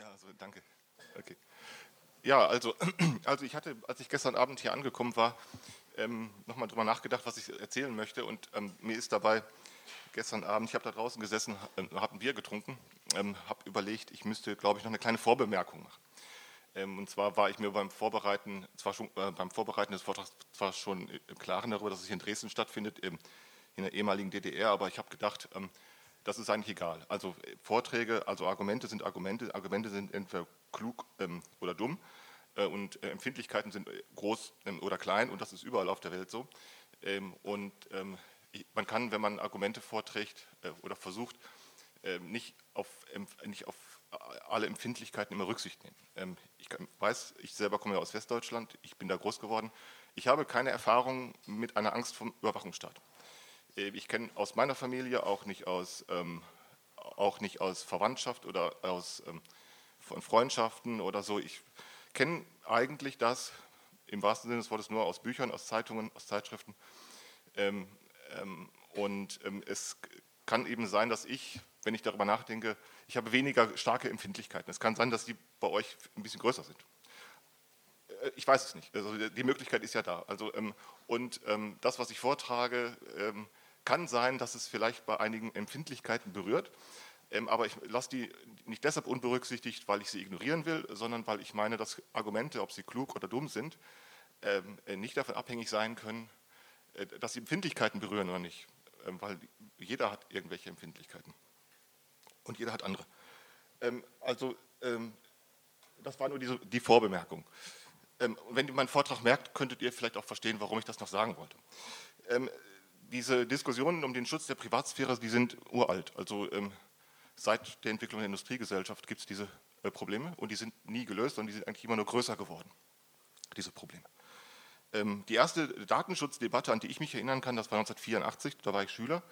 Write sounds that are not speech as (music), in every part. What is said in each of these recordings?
Ja, also danke. Okay. Ja, also, (clears throat) also ich hatte, als ich gestern Abend hier angekommen war, ähm, nochmal drüber nachgedacht, was ich erzählen möchte. Und ähm, mir ist dabei gestern Abend, ich habe da draußen gesessen, äh, habe ein Bier getrunken, ähm, habe überlegt, ich müsste, glaube ich, noch eine kleine Vorbemerkung machen. Ähm, und zwar war ich mir beim Vorbereiten, zwar schon, äh, beim Vorbereiten des Vortrags zwar schon im Klaren darüber, dass es hier in Dresden stattfindet, in der ehemaligen DDR, aber ich habe gedacht, ähm, das ist eigentlich egal. Also äh, Vorträge, also Argumente sind Argumente, Argumente sind entweder klug ähm, oder dumm äh, und äh, Empfindlichkeiten sind äh, groß ähm, oder klein und das ist überall auf der Welt so. Ähm, und ähm, man kann, wenn man Argumente vorträgt äh, oder versucht, ähm, nicht auf, nicht auf alle Empfindlichkeiten immer Rücksicht nehmen. Ähm, ich weiß, ich selber komme ja aus Westdeutschland, ich bin da groß geworden. Ich habe keine Erfahrung mit einer Angst vom Überwachungsstaat. Äh, ich kenne aus meiner Familie auch nicht aus, ähm, auch nicht aus Verwandtschaft oder aus ähm, von Freundschaften oder so. Ich kenne eigentlich das im wahrsten Sinne des Wortes nur aus Büchern, aus Zeitungen, aus Zeitschriften. Ähm, ähm und ähm, es kann eben sein, dass ich, wenn ich darüber nachdenke, ich habe weniger starke Empfindlichkeiten. Es kann sein, dass die bei euch ein bisschen größer sind. Äh, ich weiß es nicht. Also die Möglichkeit ist ja da. Also, ähm, und das, was ich vortrage, kann sein, dass es vielleicht bei einigen Empfindlichkeiten berührt, ähm, aber ich lasse die nicht deshalb unberücksichtigt, weil ich sie ignorieren will, sondern weil ich meine, dass Argumente, ob sie klug oder dumm sind, ähm, äh, nicht davon abhängig sein können, äh, dass sie Empfindlichkeiten berühren oder nicht, ähm, weil jeder hat irgendwelche Empfindlichkeiten und jeder hat andere. Also das war nur die, die Vorbemerkung. Wenn ihr meinen Vortrag merkt, könntet ihr vielleicht auch verstehen, warum ich das noch sagen wollte diese Diskussionen um den Schutz der Privatsphäre, die sind uralt. Also ähm, seit der Entwicklung der Industriegesellschaft gibt es diese äh, Probleme und die sind nie gelöst, sondern die sind eigentlich immer nur größer geworden, diese Probleme. Ähm, die erste Datenschutzdebatte, an die ich mich erinnern kann, das war 1984, da war ich Schüler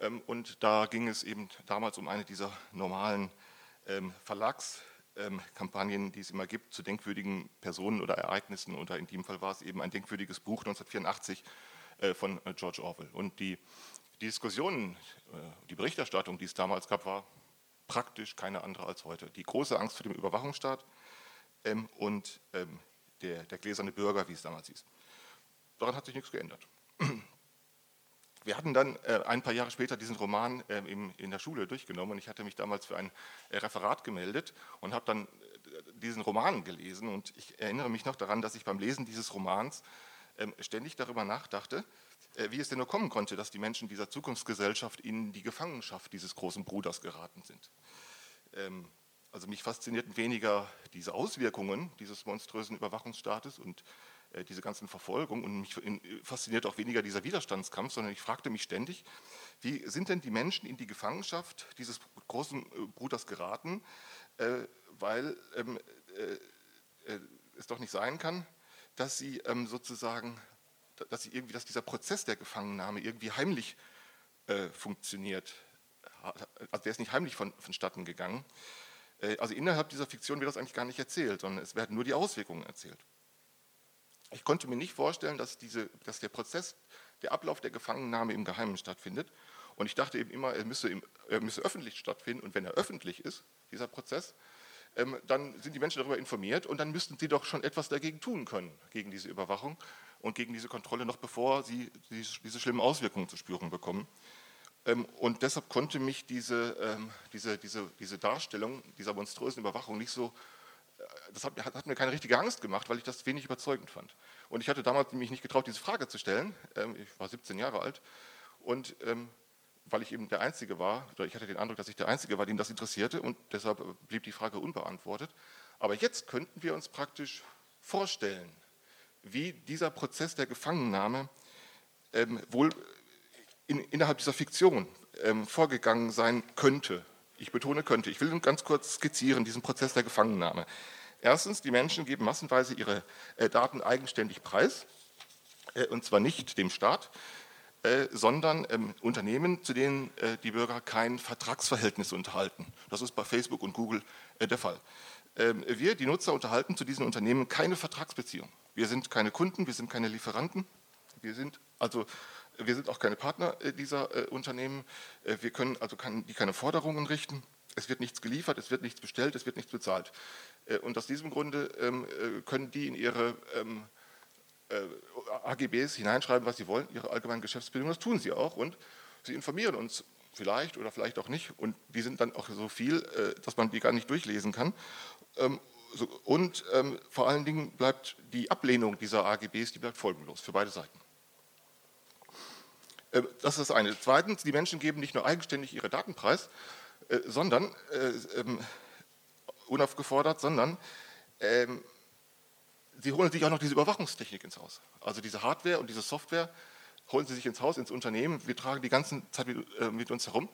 ähm, und da ging es eben damals um eine dieser normalen ähm, Verlagskampagnen, die es immer gibt, zu denkwürdigen Personen oder Ereignissen. Oder in dem Fall war es eben ein denkwürdiges Buch 1984 äh, von äh, George Orwell. Und die, die Diskussionen, äh, die Berichterstattung, die es damals gab, war praktisch keine andere als heute. Die große Angst vor dem Überwachungsstaat ähm, und ähm, der, der gläserne Bürger, wie es damals hieß. Daran hat sich nichts geändert. (clears throat) Wir hatten dann äh, ein paar Jahre später diesen Roman äh, im, in der Schule durchgenommen und ich hatte mich damals für ein äh, Referat gemeldet und habe dann diesen Roman gelesen und ich erinnere mich noch daran, dass ich beim Lesen dieses Romans ständig darüber nachdachte, äh, wie es denn nur kommen konnte, dass die Menschen dieser Zukunftsgesellschaft in die Gefangenschaft dieses großen Bruders geraten sind. Ähm, also mich faszinierten weniger diese Auswirkungen dieses monströsen Überwachungsstaates und äh, diese ganzen Verfolgungen und mich fasziniert auch weniger dieser Widerstandskampf, sondern ich fragte mich ständig, wie sind denn die Menschen in die Gefangenschaft dieses großen äh, Bruders geraten, weil ähm, es doch nicht sein kann, dass sie ähm, sozusagen, dass sie irgendwie, dass dieser Prozess der Gefangennahme irgendwie heimlich äh, funktioniert. Also der ist nicht heimlich von, vonstatten gegangen. Äh, also innerhalb dieser Fiktion wird das eigentlich gar nicht erzählt, sondern es werden nur die Auswirkungen erzählt. Ich konnte mir nicht vorstellen, dass, diese, dass der Prozess, der Ablauf der Gefangennahme im Geheimen stattfindet. Und ich dachte eben immer, er müsse, im, er müsse öffentlich stattfinden. Und wenn er öffentlich ist, dieser Prozess, dann sind die Menschen darüber informiert und dann müssten sie doch schon etwas dagegen tun können, gegen diese Überwachung und gegen diese Kontrolle, noch bevor sie diese schlimmen Auswirkungen zu spüren bekommen. Ähm, und deshalb konnte mich diese, ähm, diese, diese, diese Darstellung dieser monströsen Überwachung nicht so, äh, das hat, hat, mir keine richtige Angst gemacht, weil ich das wenig überzeugend fand. Und ich hatte damals mich nicht getraut, diese Frage zu stellen. Ich war 17 Jahre alt und weil ich eben der Einzige war, oder ich hatte den Eindruck, dass ich der Einzige war, den das interessierte und deshalb blieb die Frage unbeantwortet. Aber jetzt könnten wir uns praktisch vorstellen, wie dieser Prozess der Gefangennahme ähm, wohl in, innerhalb dieser Fiktion ähm, vorgegangen sein könnte. Ich betone könnte. Ich will ganz kurz skizzieren diesen Prozess der Gefangennahme. Erstens, die Menschen geben massenweise ihre äh, Daten eigenständig preis, äh, und zwar nicht dem Staat, äh, sondern ähm, Unternehmen, zu denen äh, die Bürger kein Vertragsverhältnis unterhalten. Das ist bei Facebook und Google äh, der Fall. Ähm, wir, die Nutzer, unterhalten zu diesen Unternehmen keine Vertragsbeziehung. Wir sind keine Kunden, wir sind keine Lieferanten, wir sind also wir sind auch keine Partner äh, dieser äh, Unternehmen. wir können also kann, die keine Forderungen richten es wird nichts geliefert, es wird nichts bestellt, es wird nichts bezahlt. Und aus diesem Grunde ähm, äh, können die in ihre ähm, äh, AGBs hineinschreiben, was sie wollen, ihre allgemeinen Geschäftsbedingungen, das tun sie auch und sie informieren uns vielleicht oder vielleicht auch nicht und die sind dann auch so viel, dass man die gar nicht durchlesen kann. Ähm, und vor allen Dingen bleibt die Ablehnung dieser AGBs, die bleibt folgenlos für beide Seiten. Das ist das eine. Zweitens, die Menschen geben nicht nur eigenständig ihre Daten preis, sondern unaufgefordert, sondern ähm, sie holen sich auch noch diese Überwachungstechnik ins Haus. Also diese Hardware und diese Software holen sie sich ins Haus, ins Unternehmen. Wir tragen die ganze Zeit mit, äh, mit uns herum.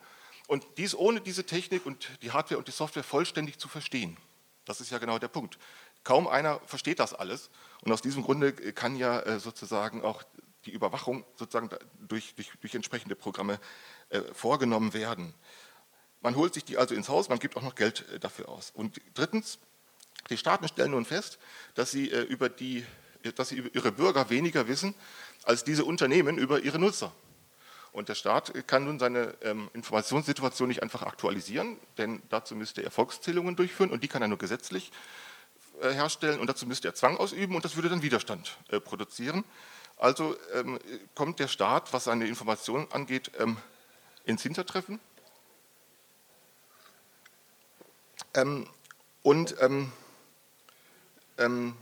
Und dies ohne diese Technik und die Hardware und die Software vollständig zu verstehen. Das ist ja genau der Punkt. Kaum einer versteht das alles. Und aus diesem Grunde kann ja äh, sozusagen auch die Überwachung sozusagen durch, durch, durch entsprechende Programme äh, vorgenommen werden. Man holt sich die also ins Haus, man gibt auch noch Geld äh, dafür aus. Und drittens, die Staaten stellen nun fest, dass sie, äh, über, die, dass sie über ihre Bürger weniger wissen als diese Unternehmen über ihre Nutzer. Und der Staat kann nun seine ähm, Informationssituation nicht einfach aktualisieren, denn dazu müsste er Volkszählungen durchführen und die kann er nur gesetzlich äh, herstellen und dazu müsste er Zwang ausüben und das würde dann Widerstand äh, produzieren. Also ähm, kommt der Staat, was seine Informationen angeht, ähm, ins Hintertreffen Ähm, und ähm,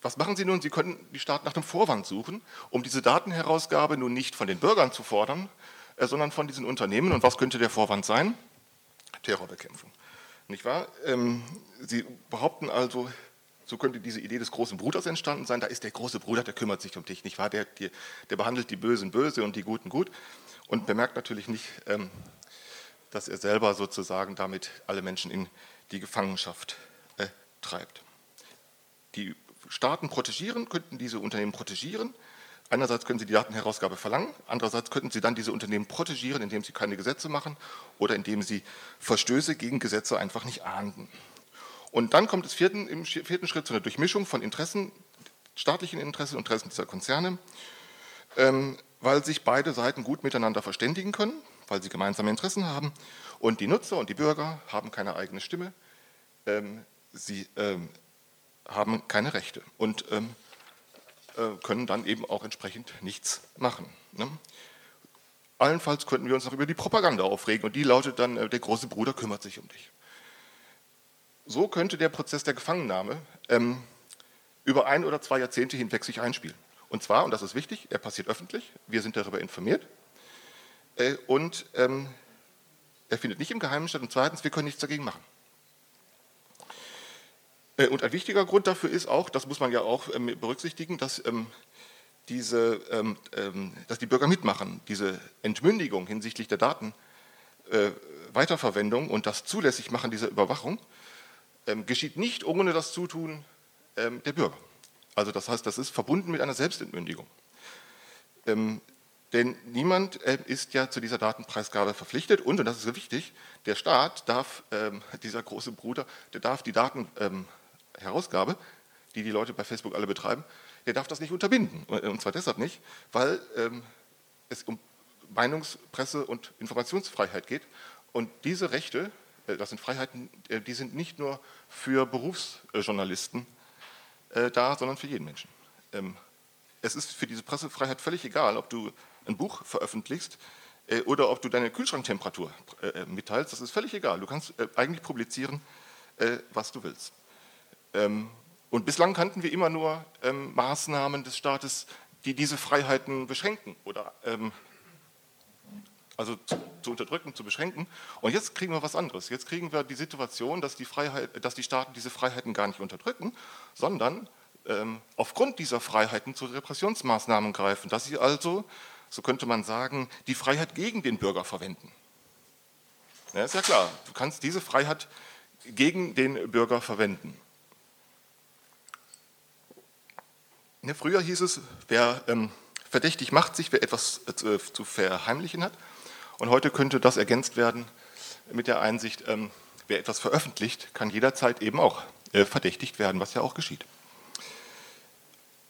was machen Sie nun? Sie können die Staaten nach dem Vorwand suchen, um diese Datenherausgabe nun nicht von den Bürgern zu fordern, äh, sondern von diesen Unternehmen. Und was könnte der Vorwand sein? Terrorbekämpfung. Nicht wahr? Ähm, Sie behaupten also, so könnte diese Idee des großen Bruders entstanden sein. Da ist der große Bruder, der kümmert sich um dich, nicht wahr? Der, der, der behandelt die Bösen böse und die Guten gut und bemerkt natürlich nicht, ähm, dass er selber sozusagen damit alle Menschen in die Gefangenschaft äh, treibt. Die Staaten protegieren, könnten diese Unternehmen protegieren. Einerseits können sie die Datenherausgabe verlangen, andererseits könnten sie dann diese Unternehmen protegieren, indem sie keine Gesetze machen oder indem sie Verstöße gegen Gesetze einfach nicht ahnden. Und dann kommt es vierten, im vierten Schritt zu einer Durchmischung von Interessen, staatlichen Interessen und Interessen dieser Konzerne, ähm, weil sich beide Seiten gut miteinander verständigen können weil sie gemeinsame Interessen haben. Und die Nutzer und die Bürger haben keine eigene Stimme, ähm, sie ähm, haben keine Rechte und ähm, äh, können dann eben auch entsprechend nichts machen. Ne? Allenfalls könnten wir uns noch über die Propaganda aufregen und die lautet dann, äh, der große Bruder kümmert sich um dich. So könnte der Prozess der Gefangennahme ähm, über ein oder zwei Jahrzehnte hinweg sich einspielen. Und zwar, und das ist wichtig, er passiert öffentlich, wir sind darüber informiert, äh, und ähm, er findet nicht im Geheimen statt. Und zweitens, wir können nichts dagegen machen. Äh, und ein wichtiger Grund dafür ist auch, das muss man ja auch ähm, berücksichtigen, dass, ähm, diese, ähm, dass die Bürger mitmachen. Diese Entmündigung hinsichtlich der Datenweiterverwendung äh, und das Zulässigmachen dieser Überwachung geschieht nicht ohne das Zutun der Bürger. Also das heißt, das ist verbunden mit einer Selbstentmündigung. Denn niemand äh, ist ja zu dieser Datenpreisgabe verpflichtet und, und das ist so wichtig, der Staat darf, dieser große Bruder, der darf die Datenherausgabe, ähm, die die Leute bei Facebook alle betreiben, der darf das nicht unterbinden. Und zwar deshalb nicht, weil ähm, es um Meinungs-, Presse- und Informationsfreiheit geht. Und diese Rechte, äh, das sind Freiheiten, äh, die sind nicht nur für Berufsjournalisten äh, da, sondern für jeden Menschen. Ähm, es ist für diese Pressefreiheit völlig egal, ob du ein Buch veröffentlichst äh, oder ob du deine Kühlschranktemperatur äh, mitteilst, das ist völlig egal. Du kannst äh, eigentlich publizieren, äh, was du willst. Ähm, und bislang kannten wir immer nur ähm, Maßnahmen des Staates, die diese Freiheiten beschränken oder ähm, also zu, zu, unterdrücken, zu beschränken. Und jetzt kriegen wir was anderes. Jetzt kriegen wir die Situation, dass die, Freiheit, dass die Staaten diese Freiheiten gar nicht unterdrücken, sondern ähm, aufgrund dieser Freiheiten zu Repressionsmaßnahmen greifen, dass sie also so könnte man sagen, die Freiheit gegen den Bürger verwenden. Ja, ist ja klar, du kannst diese Freiheit gegen den Bürger verwenden. Ja, früher hieß es, wer ähm, verdächtig macht sich, wer etwas äh, zu verheimlichen hat. Und heute könnte das ergänzt werden mit der Einsicht, ähm, wer etwas veröffentlicht, kann jederzeit eben auch äh, verdächtigt werden, was ja auch geschieht.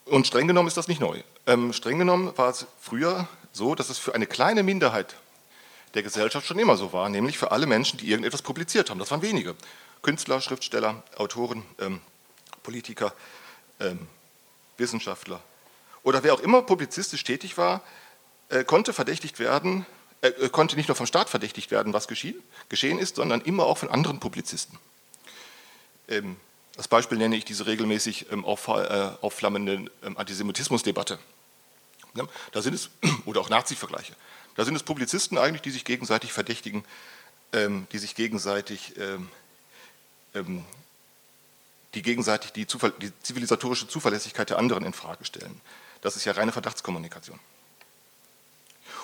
Und streng genommen ist das nicht neu. Ähm, streng genommen war es früher so, dass es für eine kleine Minderheit der Gesellschaft schon immer so war, nämlich für alle Menschen, die irgendetwas publiziert haben. Das waren wenige. Künstler, Schriftsteller, Autoren, ähm, Politiker, ähm, Wissenschaftler. Oder wer auch immer publizistisch tätig war, äh, konnte verdächtigt werden, äh, äh konnte nicht nur vom Staat verdächtigt werden, was geschehen, geschehen ist, sondern immer auch von anderen Publizisten. Ähm, als Beispiel nenne ich diese regelmäßig ähm, auf, äh, aufflammende ähm, Antisemitismusdebatte. Ja, da sind es, (clears throat) oder auch Nazi-Vergleiche. Da sind es Publizisten eigentlich, die sich gegenseitig verdächtigen, die sich gegenseitig, die gegenseitig die, die, zivilisatorische Zuverlässigkeit der anderen in Frage stellen. Das ist ja reine Verdachtskommunikation.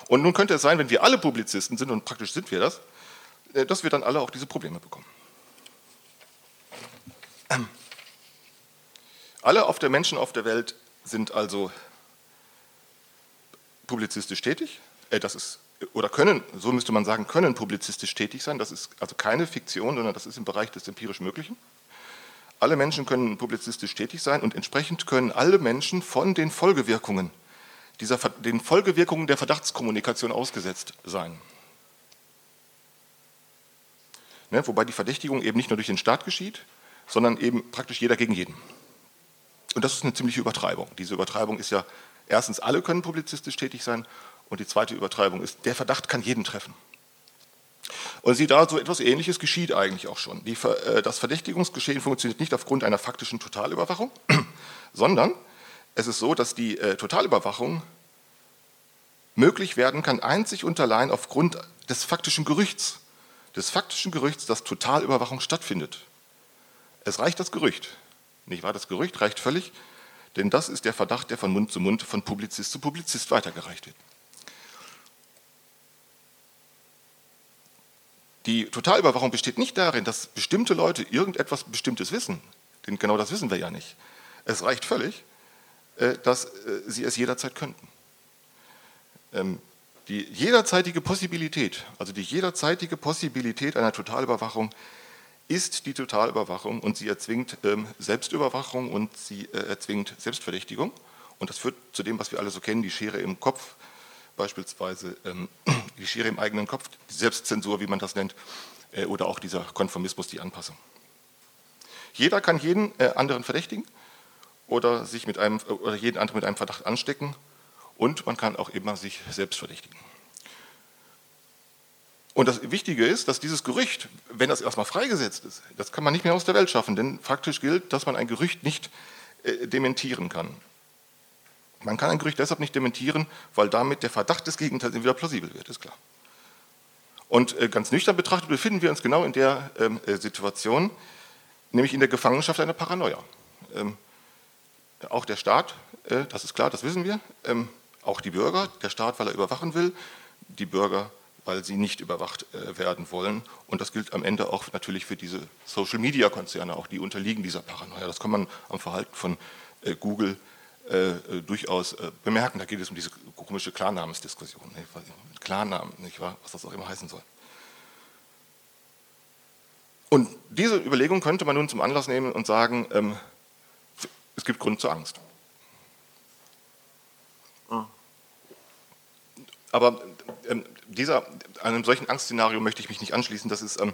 Und nun könnte es sein, wenn wir alle Publizisten sind, und praktisch sind wir das, äh, dass wir dann alle auch diese Probleme bekommen. Ähm. Alle auf der Menschen auf der Welt sind also publizistisch tätig, äh, das ist, oder können, so müsste man sagen, können publizistisch tätig sein. Das ist also keine Fiktion, sondern das ist im Bereich des empirisch Möglichen. Alle Menschen können publizistisch tätig sein und entsprechend können alle Menschen von den Folgewirkungen, dieser, den Folgewirkungen der Verdachtskommunikation ausgesetzt sein. Ne, wobei die Verdächtigung eben nicht nur durch den Staat geschieht, sondern eben praktisch jeder gegen jeden. Und das ist eine ziemliche Übertreibung. Diese Übertreibung ist ja, erstens, alle können publizistisch tätig sein und die zweite Übertreibung ist, der Verdacht kann jeden treffen. Und Sie da so etwas Ähnliches geschieht eigentlich auch schon. Die, äh, das Verdächtigungsgeschehen funktioniert nicht aufgrund einer faktischen Totalüberwachung, (clears throat) sondern es ist so, dass die äh, Totalüberwachung möglich werden kann, einzig und allein aufgrund des faktischen Gerüchts, des faktischen Gerüchts, dass Totalüberwachung stattfindet. Es reicht das Gerücht, nicht wahr? Das Gerücht reicht völlig, denn das ist der Verdacht, der von Mund zu Mund, von Publizist zu Publizist weitergereicht wird. Die Totalüberwachung besteht nicht darin, dass bestimmte Leute irgendetwas Bestimmtes wissen, denn genau das wissen wir ja nicht. Es reicht völlig, äh, dass äh, sie es jederzeit könnten. Ähm, die jederzeitige Possibilität, also die jederzeitige Possibilität einer Totalüberwachung ist die Totalüberwachung und sie erzwingt ähm, Selbstüberwachung und sie äh, erzwingt Selbstverdächtigung. Und das führt zu dem, was wir alle so kennen, die Schere im Kopf, beispielsweise ähm, (clears throat) die Schere im eigenen Kopf, die Selbstzensur, wie man das nennt, äh, oder auch dieser Konformismus, die Anpassung. Jeder kann jeden äh, anderen verdächtigen oder, sich mit einem, oder jeden anderen mit einem Verdacht anstecken und man kann auch immer sich selbst verdächtigen. Und das Wichtige ist, dass dieses Gerücht, wenn das erstmal freigesetzt ist, das kann man nicht mehr aus der Welt schaffen, denn faktisch gilt, dass man ein Gerücht nicht äh, dementieren kann. Man kann ein Gerücht deshalb nicht dementieren, weil damit der Verdacht des Gegenteils wieder plausibel wird, ist klar. Und äh, ganz nüchtern betrachtet befinden wir uns genau in der ähm, äh, Situation, nämlich in der Gefangenschaft einer Paranoia. Ähm, auch der Staat, äh, das ist klar, das wissen wir, ähm, auch die Bürger, der Staat, weil er überwachen will, die Bürger, weil sie nicht überwacht werden wollen. Und das gilt am Ende auch natürlich für diese Social-Media-Konzerne, auch die unterliegen dieser Paranoia. Das kann man am Verhalten von Google äh, äh, durchaus äh, bemerken. Da geht es um diese komische Klarnamensdiskussion, ne? Klarnamen, nicht wahr? was das auch immer heißen soll. Und diese Überlegung könnte man nun zum Anlass nehmen und sagen, ähm, es gibt Grund zur Angst. Aber ähm, dieser, einem solchen Angstszenario möchte ich mich nicht anschließen, das ist, ähm,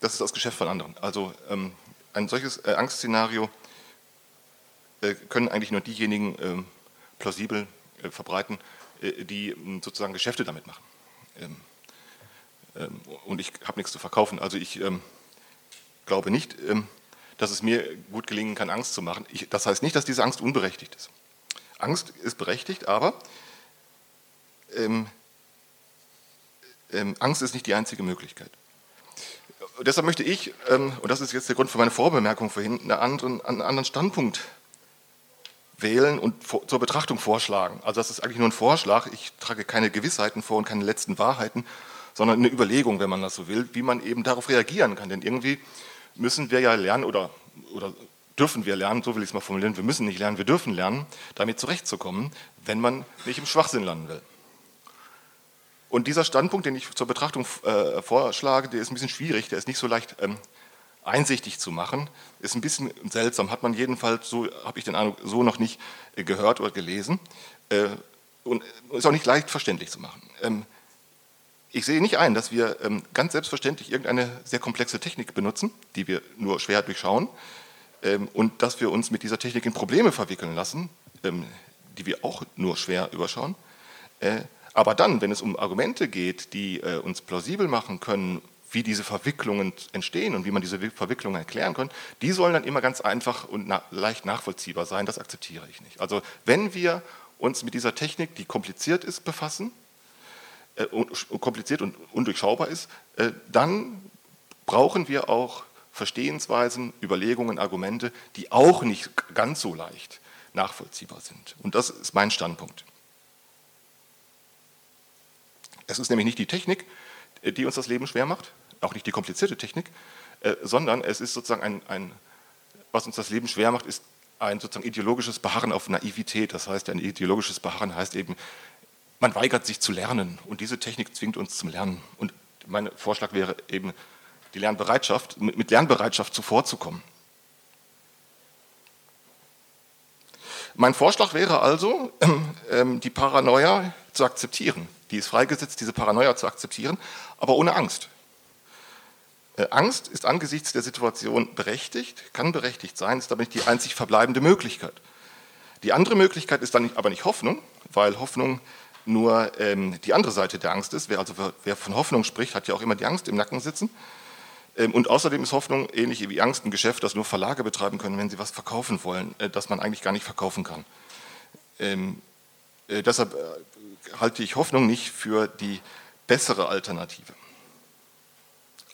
das, ist das Geschäft von anderen. Also ähm, ein solches äh, Angstszenario äh, können eigentlich nur diejenigen ähm, plausibel äh, verbreiten, äh, die ähm, sozusagen Geschäfte damit machen. Ähm, und ich habe nichts zu verkaufen. Also ich glaube nicht, dass es mir gut gelingen kann, Angst zu machen. Ich, das heißt nicht, dass diese Angst unberechtigt ist. Angst ist berechtigt, aber ähm, ähm, Angst ist nicht die einzige Möglichkeit. Und deshalb möchte ich, ähm, und das ist jetzt der Grund für meine Vorbemerkung vorhin, einen anderen, einen anderen Standpunkt wählen und zur Betrachtung vorschlagen. Also das ist eigentlich nur ein Vorschlag. Ich trage keine Gewissheiten vor und keine letzten Wahrheiten, sondern eine Überlegung, wenn man das so will, wie man eben darauf reagieren kann. Denn irgendwie müssen wir ja lernen oder, oder dürfen wir lernen, so will ich es mal formulieren, wir müssen nicht lernen, wir dürfen lernen, damit zurechtzukommen, wenn man nicht im Schwachsinn landen will. Und dieser Standpunkt, den ich zur Betrachtung äh, vorschlage, der ist ein bisschen schwierig, der ist nicht so leicht ähm, einsichtig zu machen. Ist ein bisschen seltsam, hat man jedenfalls, so habe ich den Eindruck, so noch nicht äh, gehört oder gelesen. Äh, und ist auch nicht leicht verständlich zu machen. Ähm, ich sehe nicht ein, dass wir ähm, ganz selbstverständlich irgendeine sehr komplexe Technik benutzen, die wir nur schwer durchschauen, ähm, und dass wir uns mit dieser Technik in Probleme verwickeln lassen, die wir auch nur schwer überschauen. Äh, aber dann, wenn es um Argumente geht, die äh, uns plausibel machen können, wie diese Verwicklungen entstehen und wie man diese Verwicklungen erklären kann, die sollen dann immer ganz einfach und na leicht nachvollziehbar sein. Das akzeptiere ich nicht. Also wenn wir uns mit dieser Technik, die kompliziert ist, befassen, äh, kompliziert und undurchschaubar ist, äh, dann brauchen wir auch Verstehensweisen, Überlegungen, Argumente, die auch nicht ganz so leicht nachvollziehbar sind. Und das ist mein Standpunkt. Es ist nämlich nicht die Technik, äh, die uns das Leben schwer macht, auch nicht die komplizierte Technik, äh, sondern es ist sozusagen ein, ein, was uns das Leben schwer macht, ist ein sozusagen ideologisches Beharren auf Naivität. Das heißt, ein ideologisches Beharren heißt eben, man weigert sich zu lernen und diese Technik zwingt uns zum Lernen. Und mein Vorschlag wäre eben, die Lernbereitschaft, mit Lernbereitschaft zuvorzukommen. Mein Vorschlag wäre also, (clears throat) ähm, die Paranoia zu akzeptieren. Die ist freigesetzt, diese Paranoia zu akzeptieren, aber ohne Angst. Äh, Angst ist angesichts der Situation berechtigt, kann berechtigt sein, ist aber nicht die einzig verbleibende Möglichkeit. Die andere Möglichkeit ist dann aber nicht Hoffnung, weil Hoffnung nur ähm, die andere Seite der Angst ist. Wer also wer von Hoffnung spricht, hat ja auch immer die Angst im Nacken sitzen. Ähm, und außerdem ist Hoffnung ähnlich wie Angst ein Geschäft, das nur Verlage betreiben können, wenn sie was verkaufen wollen, äh, das man eigentlich gar nicht verkaufen kann. Ähm, äh, deshalb äh, halte ich Hoffnung nicht für die bessere Alternative.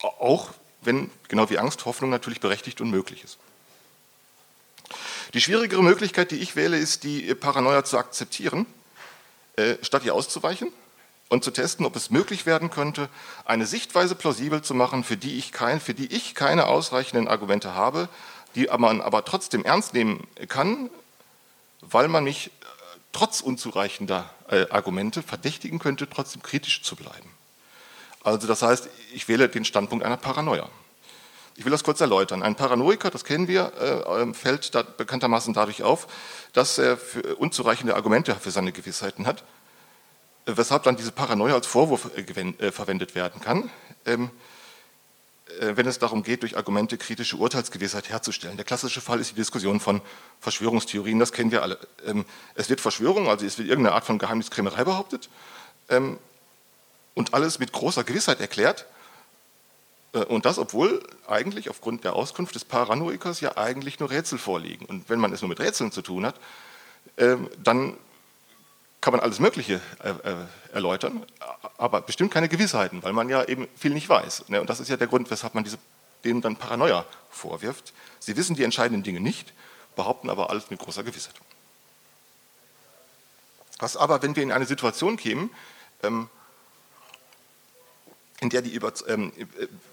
Auch wenn, genau wie Angst, Hoffnung natürlich berechtigt und möglich ist. Die schwierigere Möglichkeit, die ich wähle, ist, die Paranoia zu akzeptieren äh, statt ihr auszuweichen und zu testen, ob es möglich werden könnte, eine Sichtweise plausibel zu machen, für die ich, kein, für die ich keine ausreichenden Argumente habe, die man aber trotzdem ernst nehmen kann, weil man mich äh, trotz unzureichender äh, Argumente verdächtigen könnte, trotzdem kritisch zu bleiben. Also das heißt, ich wähle den Standpunkt einer Paranoia. Ich will das kurz erläutern. Ein Paranoiker, das kennen wir, äh, fällt da bekanntermaßen dadurch auf, dass er unzureichende Argumente für seine Gewissheiten hat, äh, weshalb dann diese Paranoia als Vorwurf äh, verwendet werden kann, ähm, wenn es darum geht, durch Argumente kritische Urteilsgewissheit herzustellen. Der klassische Fall ist die Diskussion von Verschwörungstheorien, das kennen wir alle. Ähm, es wird Verschwörung, also es wird irgendeine Art von Geheimniskrämerei behauptet ähm, und alles mit großer Gewissheit erklärt äh, und das, obwohl eigentlich aufgrund der Auskunft des Paranoikers ja eigentlich nur Rätsel vorliegen. Und wenn man es nur mit Rätseln zu tun hat, ähm, dann kann man alles Mögliche äh, äh, erläutern, aber bestimmt keine Gewissheiten, weil man ja eben viel nicht weiß. Ne? Und das ist ja der Grund, weshalb man denen dann Paranoia vorwirft. Sie wissen die entscheidenden Dinge nicht, behaupten aber alles mit großer Gewissheit. Was aber, wenn wir in eine Situation kämen, ähm, in der, die Über, ähm,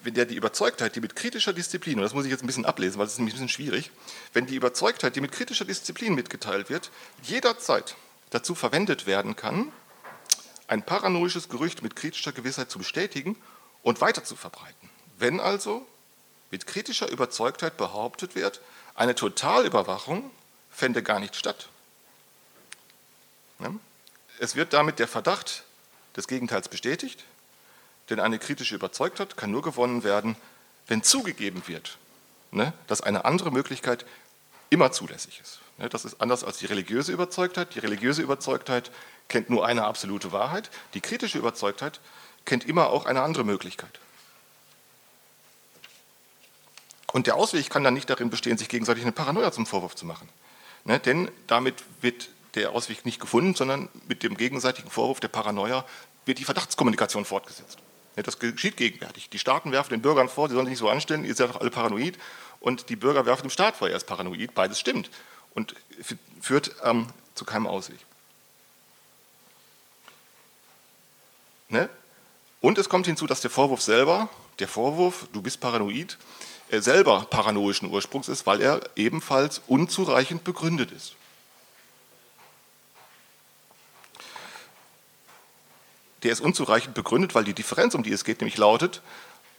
in der die Überzeugtheit, die mit kritischer Disziplin, und das muss ich jetzt ein bisschen ablesen, weil es ist ein bisschen schwierig, wenn die Überzeugtheit, die mit kritischer Disziplin mitgeteilt wird, jederzeit dazu verwendet werden kann, ein paranoisches Gerücht mit kritischer Gewissheit zu bestätigen und weiter zu verbreiten. Wenn also mit kritischer Überzeugtheit behauptet wird, eine Totalüberwachung fände gar nicht statt. Es wird damit der Verdacht des Gegenteils bestätigt, denn eine kritische Überzeugtheit kann nur gewonnen werden, wenn zugegeben wird, ne, dass eine andere Möglichkeit immer zulässig ist. Ne, das ist anders als die religiöse Überzeugtheit. Die religiöse Überzeugtheit kennt nur eine absolute Wahrheit. Die kritische Überzeugtheit kennt immer auch eine andere Möglichkeit. Und der Ausweg kann dann nicht darin bestehen, sich gegenseitig eine Paranoia zum Vorwurf zu machen. Ne, denn damit wird der Ausweg nicht gefunden, sondern mit dem gegenseitigen Vorwurf der Paranoia wird die Verdachtskommunikation fortgesetzt. Das geschieht gegenwärtig. Die Staaten werfen den Bürgern vor, sie sollen sich nicht so anstellen, ihr seid doch alle paranoid. Und die Bürger werfen dem Staat vor, er ist paranoid. Beides stimmt und führt ähm, zu keinem Ausweg. Ne? Und es kommt hinzu, dass der Vorwurf selber, der Vorwurf, du bist paranoid, äh, selber paranoischen Ursprungs ist, weil er ebenfalls unzureichend begründet ist. Der ist unzureichend begründet, weil die Differenz, um die es geht, nämlich lautet,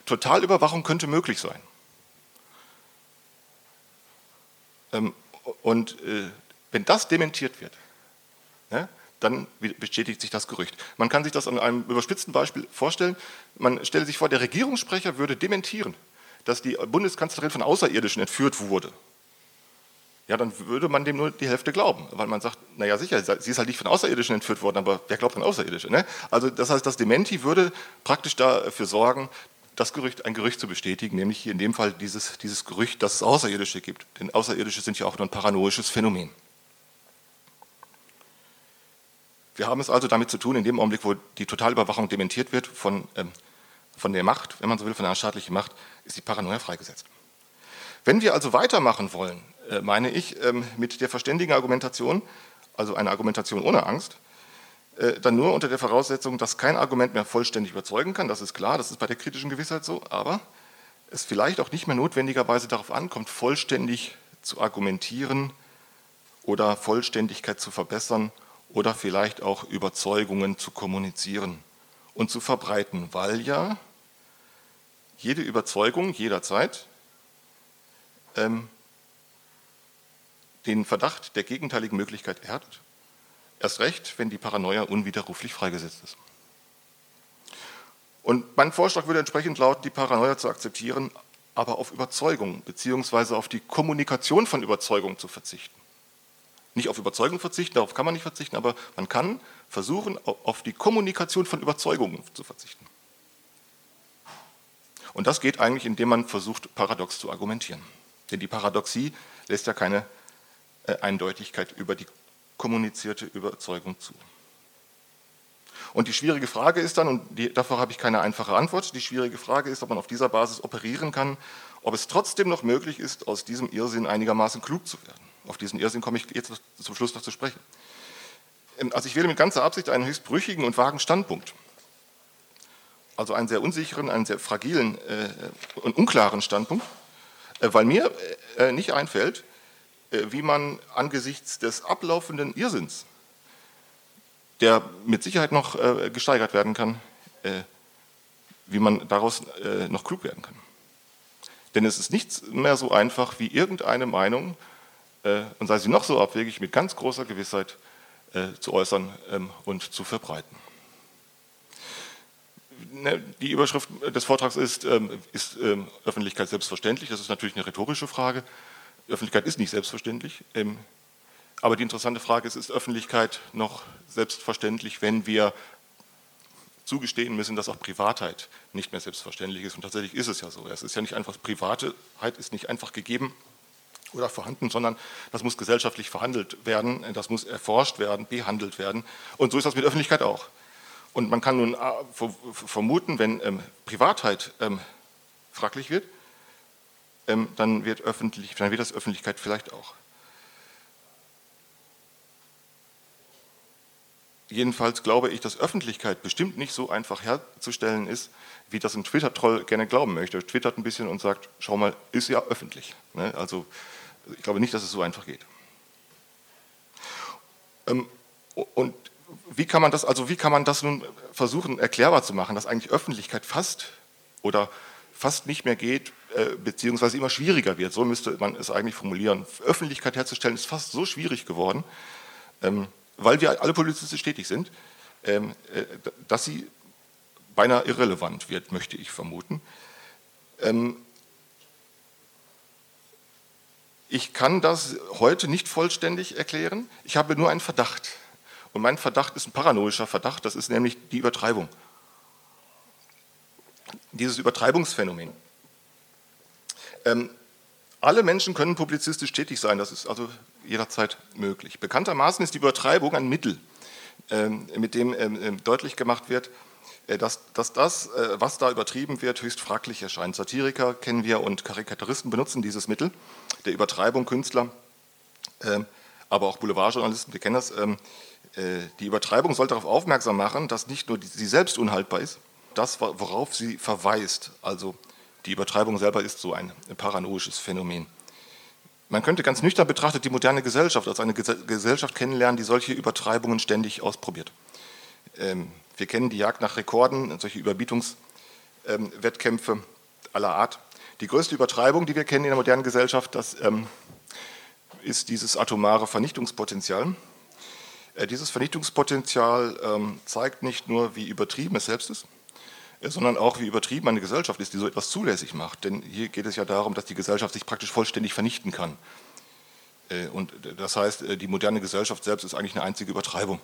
Totalüberwachung könnte möglich sein. Ähm, und äh, wenn das dementiert wird, dann bestätigt sich das Gerücht. Man kann sich das an einem überspitzten Beispiel vorstellen. Man stelle sich vor, der Regierungssprecher würde dementieren, dass die Bundeskanzlerin von Außerirdischen entführt wurde. Ja, dann würde man dem nur die Hälfte glauben, weil man sagt, naja sicher, sie ist halt nicht von Außerirdischen entführt worden, aber wer glaubt an Außerirdische? Ne? Also das heißt, das Dementi würde praktisch dafür sorgen, das Gerücht, ein Gerücht zu bestätigen, nämlich hier in dem Fall dieses, dieses Gerücht, dass es Außerirdische gibt. Denn Außerirdische sind ja auch nur ein paranoisches Phänomen. Wir haben es also damit zu tun, in dem Augenblick, wo die Totalüberwachung dementiert wird von, ähm, von der Macht, wenn man so will, von einer staatlichen Macht, ist die Paranoia freigesetzt. Wenn wir also weitermachen wollen, äh, meine ich, ähm, mit der verständigen Argumentation, also eine Argumentation ohne Angst, äh, dann nur unter der Voraussetzung, dass kein Argument mehr vollständig überzeugen kann, das ist klar, das ist bei der kritischen Gewissheit so, aber es vielleicht auch nicht mehr notwendigerweise darauf ankommt, vollständig zu argumentieren oder Vollständigkeit zu verbessern oder vielleicht auch Überzeugungen zu kommunizieren und zu verbreiten, weil ja jede Überzeugung jederzeit ähm, den Verdacht der gegenteiligen Möglichkeit erdet. Erst recht, wenn die Paranoia unwiderruflich freigesetzt ist. Und mein Vorschlag würde entsprechend lauten, die Paranoia zu akzeptieren, aber auf Überzeugung bzw. auf die Kommunikation von Überzeugung zu verzichten. Nicht auf Überzeugung verzichten, darauf kann man nicht verzichten, aber man kann versuchen, auf die Kommunikation von Überzeugungen zu verzichten. Und das geht eigentlich, indem man versucht, paradox zu argumentieren. Denn die Paradoxie lässt ja keine äh, Eindeutigkeit über die kommunizierte Überzeugung zu. Und die schwierige Frage ist dann, und die, dafür habe ich keine einfache Antwort, die schwierige Frage ist, ob man auf dieser Basis operieren kann, ob es trotzdem noch möglich ist, aus diesem Irrsinn einigermaßen klug zu werden. Auf diesen Irrsinn komme ich jetzt zum Schluss noch zu sprechen. Ähm, also ich wähle mit ganzer Absicht einen höchst brüchigen und vagen Standpunkt. Also einen sehr unsicheren, einen sehr fragilen äh, und unklaren Standpunkt, weil mir äh, nicht einfällt, äh, wie man angesichts des ablaufenden Irrsinns, der mit Sicherheit noch äh, gesteigert werden kann, äh, wie man daraus noch klug werden kann. Denn es ist nichts mehr so einfach wie irgendeine Meinung, und sei sie noch so abwegig, mit ganz großer Gewissheit zu äußern ähm, und zu verbreiten. Ne, die Überschrift des Vortrags ist, ähm, ist ähm, Öffentlichkeit selbstverständlich? Das ist natürlich eine rhetorische Frage. Öffentlichkeit ist nicht selbstverständlich. Ähm, aber die interessante Frage ist, ist Öffentlichkeit noch selbstverständlich, wenn wir zugestehen müssen, dass auch Privatheit nicht mehr selbstverständlich ist. Und tatsächlich ist es ja so. Es ist ja nicht einfach, Privatheit ist nicht einfach gegeben oder vorhanden, sondern das muss gesellschaftlich verhandelt werden, das muss erforscht werden, behandelt werden. Und so ist das mit Öffentlichkeit auch. Und man kann nun äh, vermuten, wenn ähm, Privatheit ähm, fraglich wird, ähm, dann, wird öffentlich, dann wird das Öffentlichkeit vielleicht auch. Jedenfalls glaube ich, dass Öffentlichkeit bestimmt nicht so einfach herzustellen ist, wie das ein Twitter-Troll gerne glauben möchte. Twittert ein bisschen und sagt, schau mal, ist ja öffentlich. Ne? Also ich glaube nicht, dass es so einfach geht. Ähm, und wie kann man das, also wie kann man das nun versuchen erklärbar zu machen, dass eigentlich Öffentlichkeit fast oder fast nicht mehr geht, äh, beziehungsweise immer schwieriger wird. So müsste man es eigentlich formulieren. Öffentlichkeit herzustellen ist fast so schwierig geworden, ähm, weil wir alle politisch tätig sind, ähm, äh, dass sie beinahe irrelevant wird, möchte ich vermuten. Ähm, ich kann das heute nicht vollständig erklären. Ich habe nur einen Verdacht. Und mein Verdacht ist ein paranoischer Verdacht, das ist nämlich die Übertreibung. Dieses Übertreibungsphänomen. Ähm, alle Menschen können publizistisch tätig sein, das ist also jederzeit möglich. Bekanntermaßen ist die Übertreibung ein Mittel, ähm, mit dem ähm, ähm deutlich gemacht wird, äh, dass, dass, das, äh, was da übertrieben wird, höchst fraglich erscheint. Satiriker kennen wir und Karikaturisten benutzen dieses Mittel der Übertreibung, Künstler, äh, aber auch Boulevardjournalisten, wir kennen das. Ähm, äh, die Übertreibung soll darauf aufmerksam machen, dass nicht nur sie selbst unhaltbar ist, das, worauf sie verweist, also die Übertreibung selber ist so ein paranoisches Phänomen. Man könnte ganz nüchtern betrachtet die moderne Gesellschaft als eine Gesellschaft kennenlernen, die solche Übertreibungen ständig ausprobiert. Ähm, wir kennen die Jagd nach Rekorden, solche Überbietungswettkämpfe aller Art. Die größte Übertreibung, die wir kennen in der modernen Gesellschaft, das ähm, ist dieses atomare Vernichtungspotenzial. Äh, dieses Vernichtungspotenzial ähm, zeigt nicht nur, wie übertrieben es selbst ist, äh, sondern auch, wie übertrieben eine Gesellschaft ist, die so etwas zulässig macht. Denn hier geht es ja darum, dass die Gesellschaft sich praktisch vollständig vernichten kann. Äh, und das heißt, die moderne Gesellschaft selbst ist eigentlich eine einzige Übertreibung.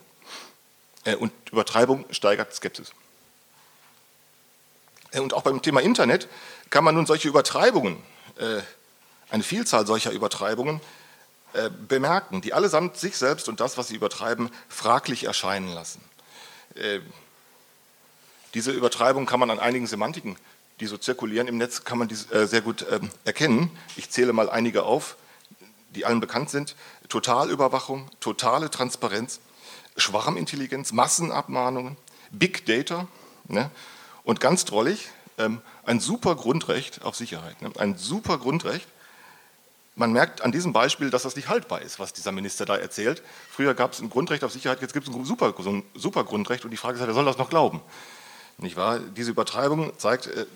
Und Übertreibung steigert Skepsis. Und auch beim Thema Internet kann man nun solche Übertreibungen, eine Vielzahl solcher Übertreibungen, äh, bemerken, die allesamt sich selbst und das, was sie übertreiben, fraglich erscheinen lassen. Äh, diese Übertreibung kann man an einigen Semantiken, die so zirkulieren im Netz, kann man dies, äh, sehr gut ähm, erkennen. Ich zähle mal einige auf, die allen bekannt sind. Totalüberwachung, totale Transparenz, Schwarmintelligenz, Massenabmahnungen, Big Data ne? und ganz drollig, ähm, ein super Grundrecht auf Sicherheit. Ne? Ein super Grundrecht, man merkt an diesem Beispiel, dass das nicht haltbar ist, was dieser Minister da erzählt. Früher gab es ein Grundrecht auf Sicherheit, jetzt gibt es ein super, super Grundrecht und die Frage ist, wer soll das noch glauben? Nicht wahr? Diese Übertreibung zeigt, äh,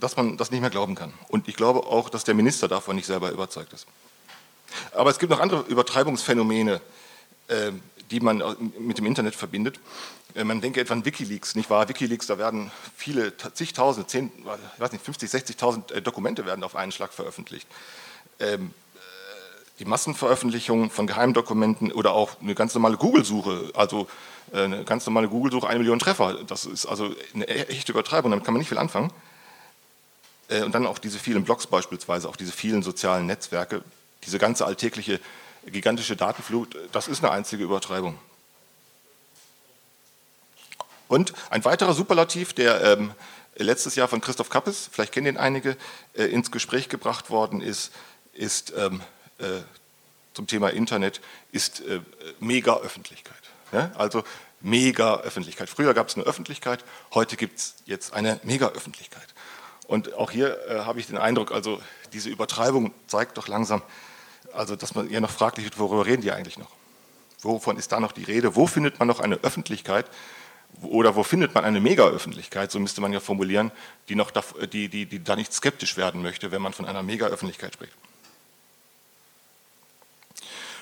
dass man das nicht mehr glauben kann. Und ich glaube auch, dass der Minister davon nicht selber überzeugt ist. Aber es gibt noch andere Übertreibungsphänomene, äh, die man mit dem Internet verbindet. Äh, man denke etwa an Wikileaks, nicht wahr? Wikileaks, da werden viele, zigtausend, zehn, ich weiß nicht, 50, 60.000 Dokumente werden auf einen Schlag veröffentlicht. Ähm, die Massenveröffentlichung von Geheimdokumenten oder auch eine ganz normale Google-Suche, also äh, eine ganz normale Google-Suche, eine Million Treffer, das ist also eine e-, echte Übertreibung, damit kann man nicht viel anfangen. Äh, und dann auch diese vielen Blogs beispielsweise, auch diese vielen sozialen Netzwerke, diese ganze alltägliche gigantische Datenflut, das ist eine einzige Übertreibung. Und ein weiterer Superlativ, der ähm, letztes Jahr von Christoph Kappes, vielleicht kennen den einige, äh, ins Gespräch gebracht worden ist, ist ähm, äh, zum Thema Internet ist äh, Mega-Öffentlichkeit. Ja? Also Mega-Öffentlichkeit. Früher gab es eine Öffentlichkeit, heute gibt es jetzt eine Mega-Öffentlichkeit. Und auch hier äh, habe ich den Eindruck, also diese Übertreibung zeigt doch langsam, also dass man eher noch fraglich wird, worüber reden die eigentlich noch? Wovon ist da noch die Rede? Wo findet man noch eine Öffentlichkeit? Oder wo findet man eine Mega-Öffentlichkeit, so müsste man ja formulieren, die, noch da, die, die, die da nicht skeptisch werden möchte, wenn man von einer Mega-Öffentlichkeit spricht.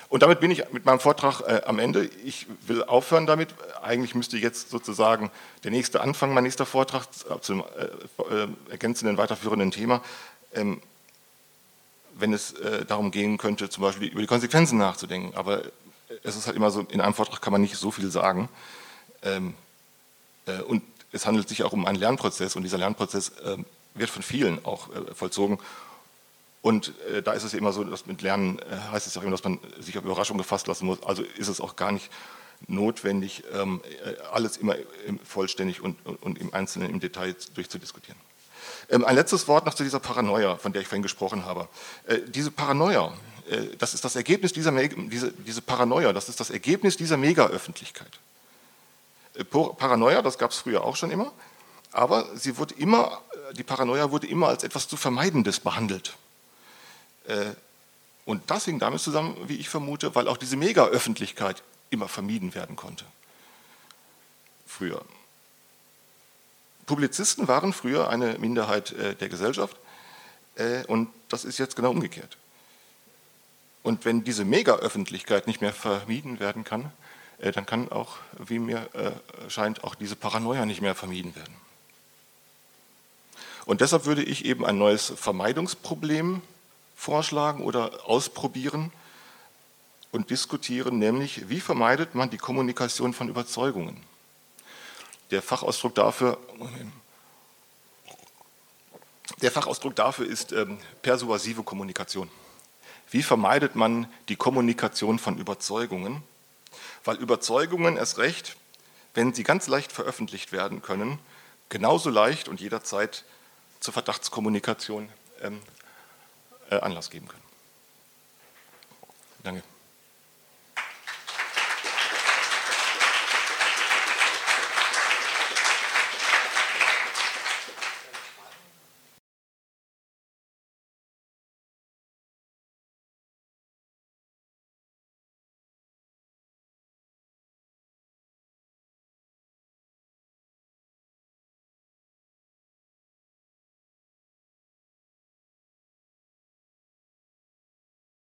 Und damit bin ich mit meinem Vortrag äh, am Ende. Ich will aufhören damit. Eigentlich müsste jetzt sozusagen der nächste Anfang, mein nächster Vortrag zum äh, äh, ergänzenden, weiterführenden Thema, ähm, wenn es äh, darum gehen könnte, zum Beispiel über die Konsequenzen nachzudenken. Aber es ist halt immer so, in einem Vortrag kann man nicht so viel sagen. Ähm, äh, und es handelt sich auch um einen Lernprozess und dieser Lernprozess ähm, wird von vielen auch äh, vollzogen. Und äh, da ist es immer so, dass mit Lernen äh, heißt es auch immer, dass man sich auf Überraschung gefasst lassen muss. Also ist es auch gar nicht notwendig, ähm, äh, alles immer im, vollständig und, und, im Einzelnen, im Detail durchzudiskutieren. Ähm, ein letztes Wort noch zu dieser Paranoia, von der ich vorhin gesprochen habe. Äh, diese Paranoia, äh, das ist das Ergebnis dieser, diese, diese Paranoia, das ist das Ergebnis dieser Mega-Öffentlichkeit. Äh, Paranoia, das gab es früher auch schon immer, aber sie wurde immer, die Paranoia wurde immer als etwas zu Vermeidendes behandelt. Äh, und das hing damit zusammen, wie ich vermute, weil auch diese Mega-Öffentlichkeit immer vermieden werden konnte. Früher. Publizisten waren früher eine Minderheit äh, der Gesellschaft äh, und das ist jetzt genau umgekehrt. Und wenn diese Mega-Öffentlichkeit nicht mehr vermieden werden kann, dann kann auch, wie mir scheint, auch diese Paranoia nicht mehr vermieden werden. Und deshalb würde ich eben ein neues Vermeidungsproblem vorschlagen oder ausprobieren und diskutieren, nämlich wie vermeidet man die Kommunikation von Überzeugungen. Der Fachausdruck dafür, der Fachausdruck dafür ist ähm, persuasive Kommunikation. Wie vermeidet man die Kommunikation von Überzeugungen? Weil Überzeugungen erst recht, wenn sie ganz leicht veröffentlicht werden können, genauso leicht und jederzeit zur Verdachtskommunikation ähm, äh, Anlass geben können. Danke.